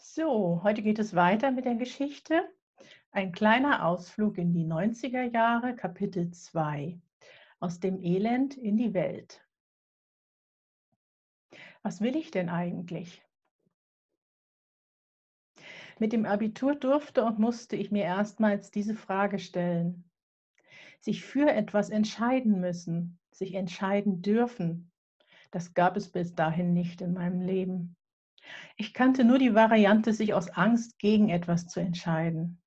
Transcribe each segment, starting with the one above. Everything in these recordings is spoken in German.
So, heute geht es weiter mit der Geschichte. Ein kleiner Ausflug in die 90er Jahre, Kapitel 2. Aus dem Elend in die Welt. Was will ich denn eigentlich? Mit dem Abitur durfte und musste ich mir erstmals diese Frage stellen. Sich für etwas entscheiden müssen, sich entscheiden dürfen, das gab es bis dahin nicht in meinem Leben. Ich kannte nur die Variante, sich aus Angst gegen etwas zu entscheiden.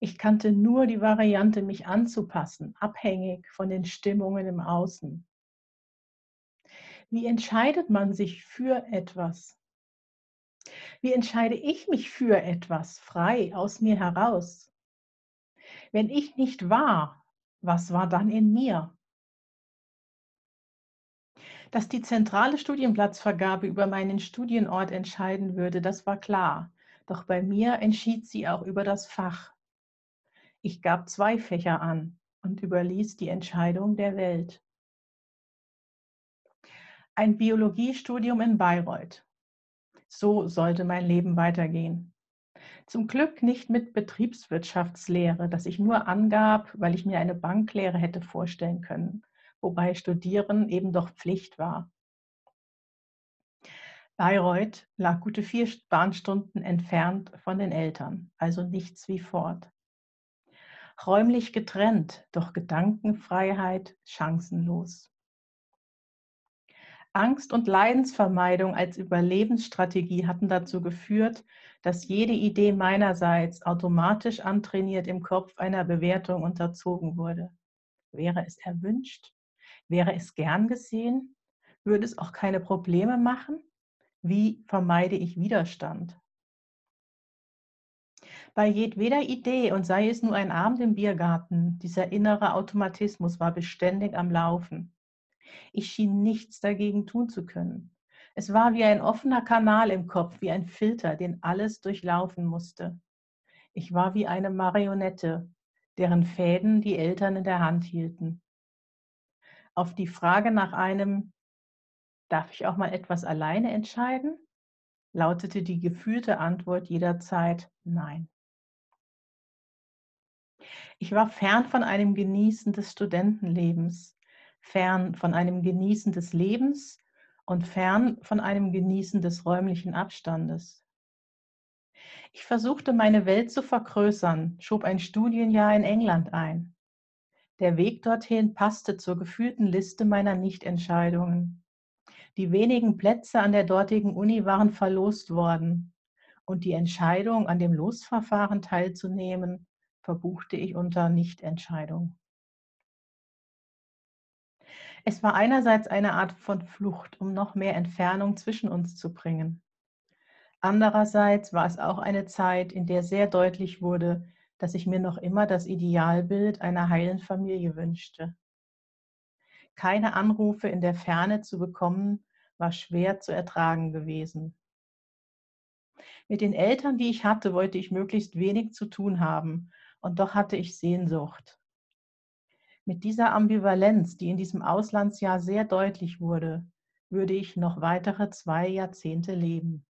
Ich kannte nur die Variante, mich anzupassen, abhängig von den Stimmungen im Außen. Wie entscheidet man sich für etwas? Wie entscheide ich mich für etwas frei aus mir heraus? Wenn ich nicht war, was war dann in mir? Dass die zentrale Studienplatzvergabe über meinen Studienort entscheiden würde, das war klar. Doch bei mir entschied sie auch über das Fach. Ich gab zwei Fächer an und überließ die Entscheidung der Welt. Ein Biologiestudium in Bayreuth. So sollte mein Leben weitergehen. Zum Glück nicht mit Betriebswirtschaftslehre, das ich nur angab, weil ich mir eine Banklehre hätte vorstellen können, wobei Studieren eben doch Pflicht war. Bayreuth lag gute vier Bahnstunden entfernt von den Eltern, also nichts wie fort. Räumlich getrennt, doch Gedankenfreiheit chancenlos. Angst und Leidensvermeidung als Überlebensstrategie hatten dazu geführt, dass jede Idee meinerseits automatisch antrainiert im Kopf einer Bewertung unterzogen wurde. Wäre es erwünscht? Wäre es gern gesehen? Würde es auch keine Probleme machen? Wie vermeide ich Widerstand? Bei jedweder Idee, und sei es nur ein Abend im Biergarten, dieser innere Automatismus war beständig am Laufen. Ich schien nichts dagegen tun zu können. Es war wie ein offener Kanal im Kopf, wie ein Filter, den alles durchlaufen musste. Ich war wie eine Marionette, deren Fäden die Eltern in der Hand hielten. Auf die Frage nach einem, darf ich auch mal etwas alleine entscheiden, lautete die gefühlte Antwort jederzeit Nein. Ich war fern von einem Genießen des Studentenlebens, fern von einem Genießen des Lebens und fern von einem Genießen des räumlichen Abstandes. Ich versuchte meine Welt zu vergrößern, schob ein Studienjahr in England ein. Der Weg dorthin passte zur gefühlten Liste meiner Nichtentscheidungen. Die wenigen Plätze an der dortigen Uni waren verlost worden und die Entscheidung, an dem Losverfahren teilzunehmen, verbuchte ich unter Nichtentscheidung. Es war einerseits eine Art von Flucht, um noch mehr Entfernung zwischen uns zu bringen. Andererseits war es auch eine Zeit, in der sehr deutlich wurde, dass ich mir noch immer das Idealbild einer heilen Familie wünschte. Keine Anrufe in der Ferne zu bekommen, war schwer zu ertragen gewesen. Mit den Eltern, die ich hatte, wollte ich möglichst wenig zu tun haben, und doch hatte ich Sehnsucht. Mit dieser Ambivalenz, die in diesem Auslandsjahr sehr deutlich wurde, würde ich noch weitere zwei Jahrzehnte leben.